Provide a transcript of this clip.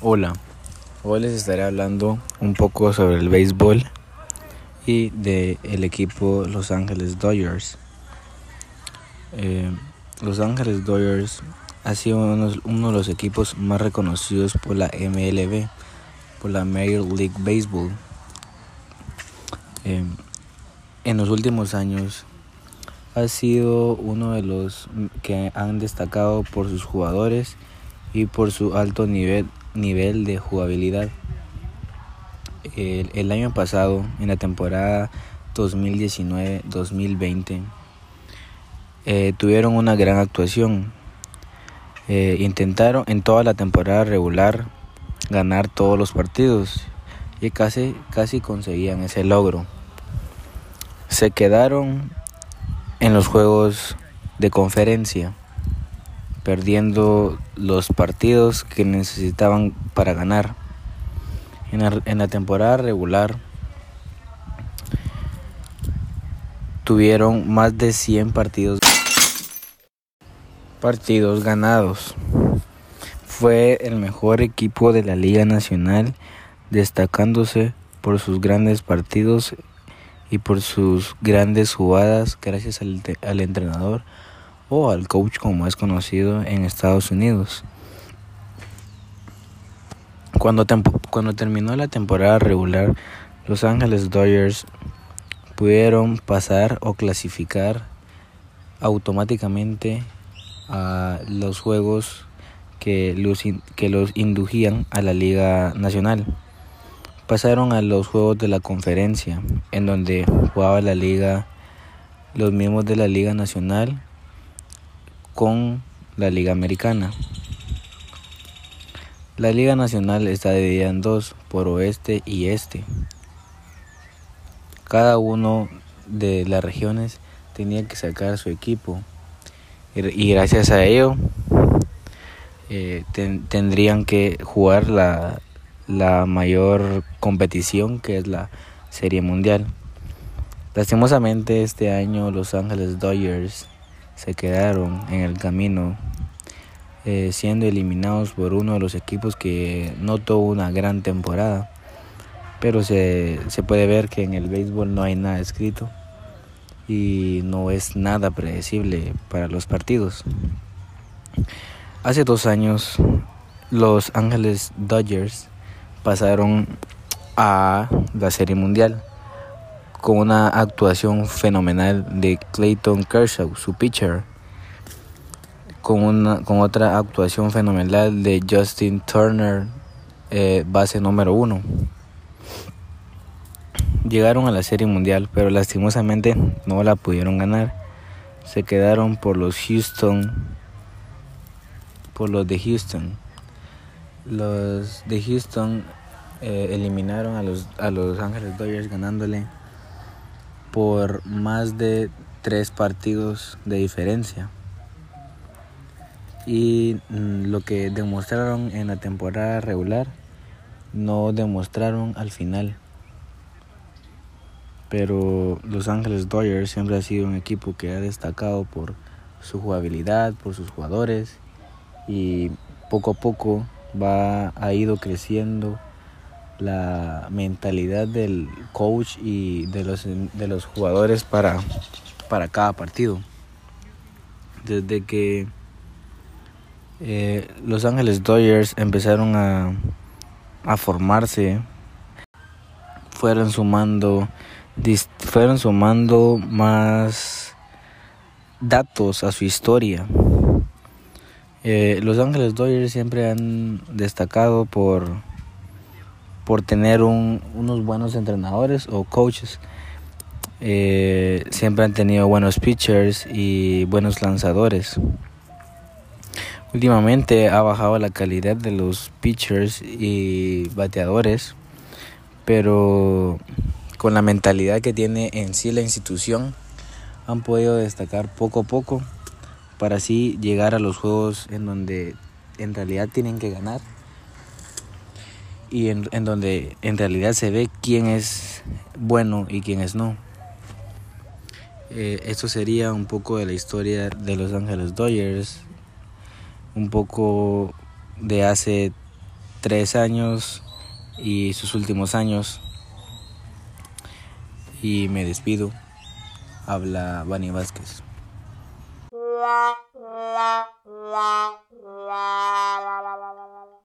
Hola, hoy les estaré hablando un poco sobre el béisbol y del el equipo Los Ángeles Dodgers. Eh, los Ángeles Dodgers ha sido uno, uno, de los equipos más reconocidos por la MLB, por la Major League Baseball. Eh, en los últimos años ha sido uno de los que han destacado por sus jugadores y por su alto nivel, nivel de jugabilidad. El, año pasado, en la temporada 2019-2020, eh, tuvieron una gran actuación. Eh, intentaron en toda la temporada regular ganar todos los partidos y casi, casi conseguían ese logro. Se quedaron en los juegos de conferencia perdiendo los partidos que necesitaban para ganar. En la, temporada regular tuvieron más de 100 partidos partidos ganados. Fue el mejor equipo de la Liga Nacional, destacándose por sus grandes partidos y por sus grandes jugadas gracias al, al entrenador o al coach como es conocido en Estados Unidos. Cuando, cuando terminó la temporada regular, Los Ángeles Dodgers pudieron pasar o clasificar automáticamente a los juegos que los, que los indujían a la Liga Nacional. Pasaron a los juegos de la conferencia, en donde jugaba la liga, los miembros de la Liga Nacional con la Liga Americana. La Liga Nacional está dividida en dos, por oeste y este. Cada uno de las regiones tenía que sacar su equipo y gracias a ello eh, ten, tendrían que jugar la, la mayor competición que es la Serie Mundial. Lastimosamente este año Los Ángeles Dodgers se quedaron en el camino, eh, siendo eliminados por uno de los equipos que no tuvo una gran temporada. Pero se, se puede ver que en el béisbol no hay nada escrito y no es nada predecible para los partidos. Hace dos años los Ángeles Dodgers pasaron a la Serie Mundial con una actuación fenomenal de Clayton Kershaw, su pitcher, con, una, con otra actuación fenomenal de Justin Turner, eh, base número uno. Llegaron a la Serie Mundial, pero lastimosamente no la pudieron ganar. Se quedaron por los Houston, por los de Houston. Los de Houston eh, eliminaron a los, a los Ángeles Dodgers ganándole por más de tres partidos de diferencia. Y mm, lo que demostraron en la temporada regular no demostraron al final. Pero Los Ángeles Dodgers siempre ha sido un equipo que ha destacado por su jugabilidad, por sus jugadores y poco a poco va ha ido creciendo la mentalidad del coach y de los, de los jugadores para, para cada partido. Desde que eh, Los Ángeles Dodgers empezaron a, a formarse, fueron sumando, fueron sumando más datos a su historia. Eh, Los Ángeles Dodgers siempre han destacado por por tener un, unos buenos entrenadores o coaches. Eh, siempre han tenido buenos pitchers y buenos lanzadores. Últimamente ha bajado la calidad de los pitchers y bateadores, pero con la mentalidad que tiene en sí la institución, han podido destacar poco a poco para así llegar a los juegos en donde en realidad tienen que ganar y en, en donde en realidad se ve quién es bueno y quién es no. Eh, esto sería un poco de la historia de Los Ángeles Dodgers, un poco de hace tres años y sus últimos años. Y me despido. Habla Vani Vázquez.